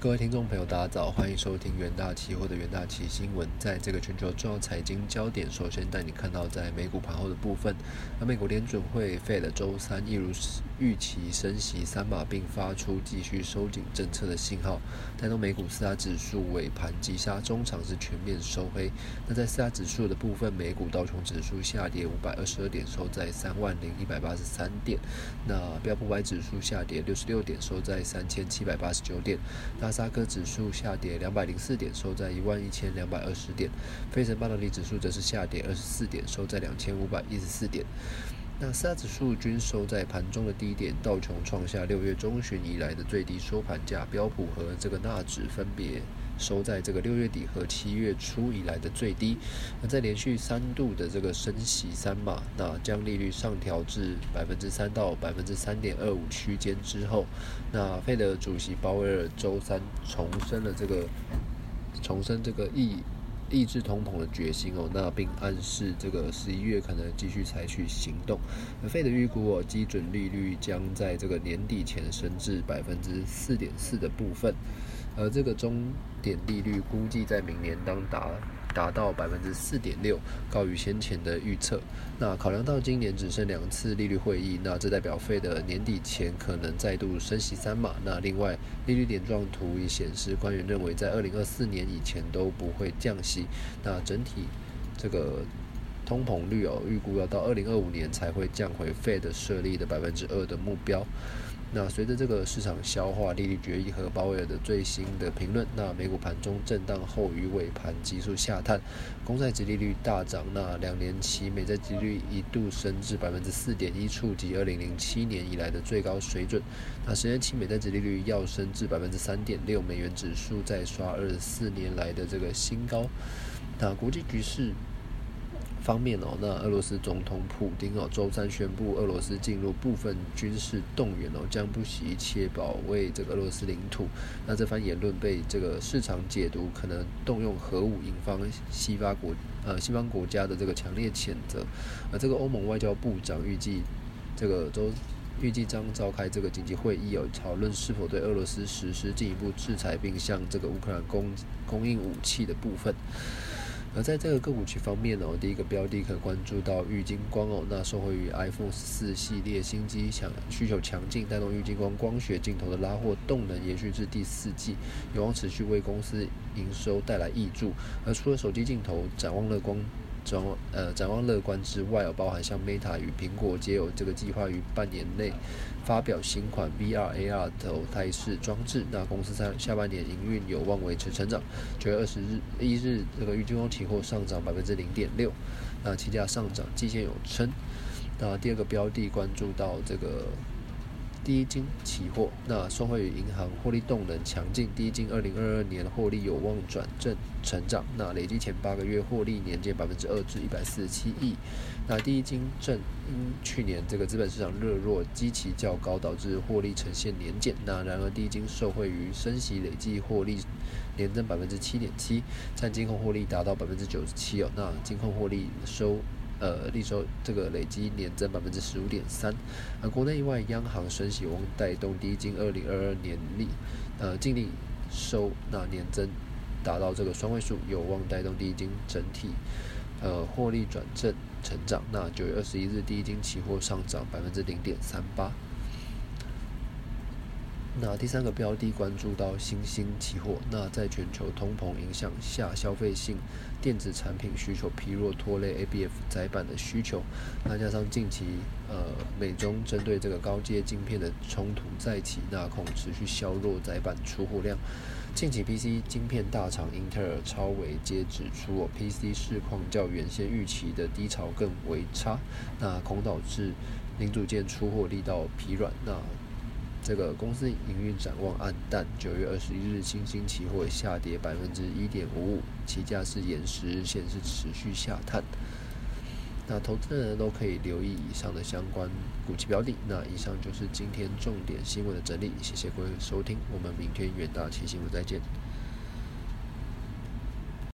各位听众朋友，大家早，欢迎收听元大期货的元大期新闻。在这个全球重要财经焦点，首先带你看到在美股盘后的部分。那美国联准会费的周三一如预期升息三码，并发出继续收紧政策的信号，带动美股四大指数尾盘急杀，中场是全面收黑。那在四大指数的部分，美股道琼指数下跌五百二十二点，收在三万零一百八十三点。那标普百指数下跌六十六点，收在三千七百八十九点。纳斯达克指数下跌两百零四点，收在一万一千两百二十点。费城半导体指数则是下跌二十四点，收在两千五百一十四点。那四大指数均收在盘中的低点，道琼创下六月中旬以来的最低收盘价，标普和这个纳指分别。收在这个六月底和七月初以来的最低。那在连续三度的这个升息三码，那将利率上调至百分之三到百分之三点二五区间之后，那费德主席鲍威尔周三重申了这个重申这个抑抑制通膨的决心哦，那并暗示这个十一月可能继续采取行动。那费德预估哦，基准利率将在这个年底前升至百分之四点四的部分。而这个终点利率估计在明年当达达到百分之四点六，高于先前的预测。那考量到今年只剩两次利率会议，那这代表费的年底前可能再度升息三码。那另外利率点状图也显示，官员认为在二零二四年以前都不会降息。那整体这个通膨率哦，预估要到二零二五年才会降回费的设立的百分之二的目标。那随着这个市场消化利率决议和鲍威尔的最新的评论，那美股盘中震荡后于尾盘急速下探，公债殖利率大涨，那两年期美债殖利率一度升至百分之四点一，触及二零零七年以来的最高水准。那十年期美债殖利率要升至百分之三点六，美元指数再刷二十四年来的这个新高。那国际局势。方面哦，那俄罗斯总统普京哦，周三宣布俄罗斯进入部分军事动员哦，将不惜一切保卫这个俄罗斯领土。那这番言论被这个市场解读可能动用核武，引发西方国呃西方国家的这个强烈谴责。而这个欧盟外交部长预计这个周预计将召开这个紧急会议哦，讨论是否对俄罗斯实施进一步制裁，并向这个乌克兰供供应武器的部分。而在这个个股区方面呢哦，第一个标的可关注到玉金光哦，那受惠于 iPhone 四系列新机强需求强劲，带动玉金光光学镜头的拉货动能延续至第四季，有望持续为公司营收带来益助。而除了手机镜头，展望乐光。展望呃展望乐观之外，哦，包含像 Meta 与苹果皆有这个计划于半年内发表新款 VR AR 头戴式装置。那公司在下半年营运有望维持成长。九月二十日一日，这个预金光期货上涨百分之零点六，那期价上涨，季线有撑。那第二个标的关注到这个。第一金期货，那受惠于银行获利动能强劲，第一金二零二二年获利有望转正成长。那累计前八个月获利年减百分之二至一百四十七亿。那第一金正因去年这个资本市场热弱，基期较高，导致获利呈现年减。那然而第一金受惠于升息，累计获利年增百分之七点七，占金控获利达到百分之九十七哦。那金控获利收。呃，利收这个累积年增百分之十五点三，而国内外央行升息望带动第一金二零二二年利呃净利收那年增达到这个双位数，有望带动第一金整体呃获利转正成长。那九月二十一日低金期货上涨百分之零点三八。那第三个标的关注到新兴期货，那在全球通膨影响下，消费性电子产品需求疲弱，拖累 ABF 窄板的需求。那加上近期呃美中针对这个高阶晶片的冲突再起，那恐持续削弱窄板出货量。近期 PC 晶片大厂英特尔、超微皆指出，PC 市况较原先预期的低潮更为差，那恐导致零组件出货力道疲软。那这个公司营运展望暗淡。九月二十一日，新兴期货下跌百分之一点五五，期价是延时日线是持续下探。那投资人都可以留意以上的相关股期标的。那以上就是今天重点新闻的整理，谢谢各位收听，我们明天远大期新闻再见。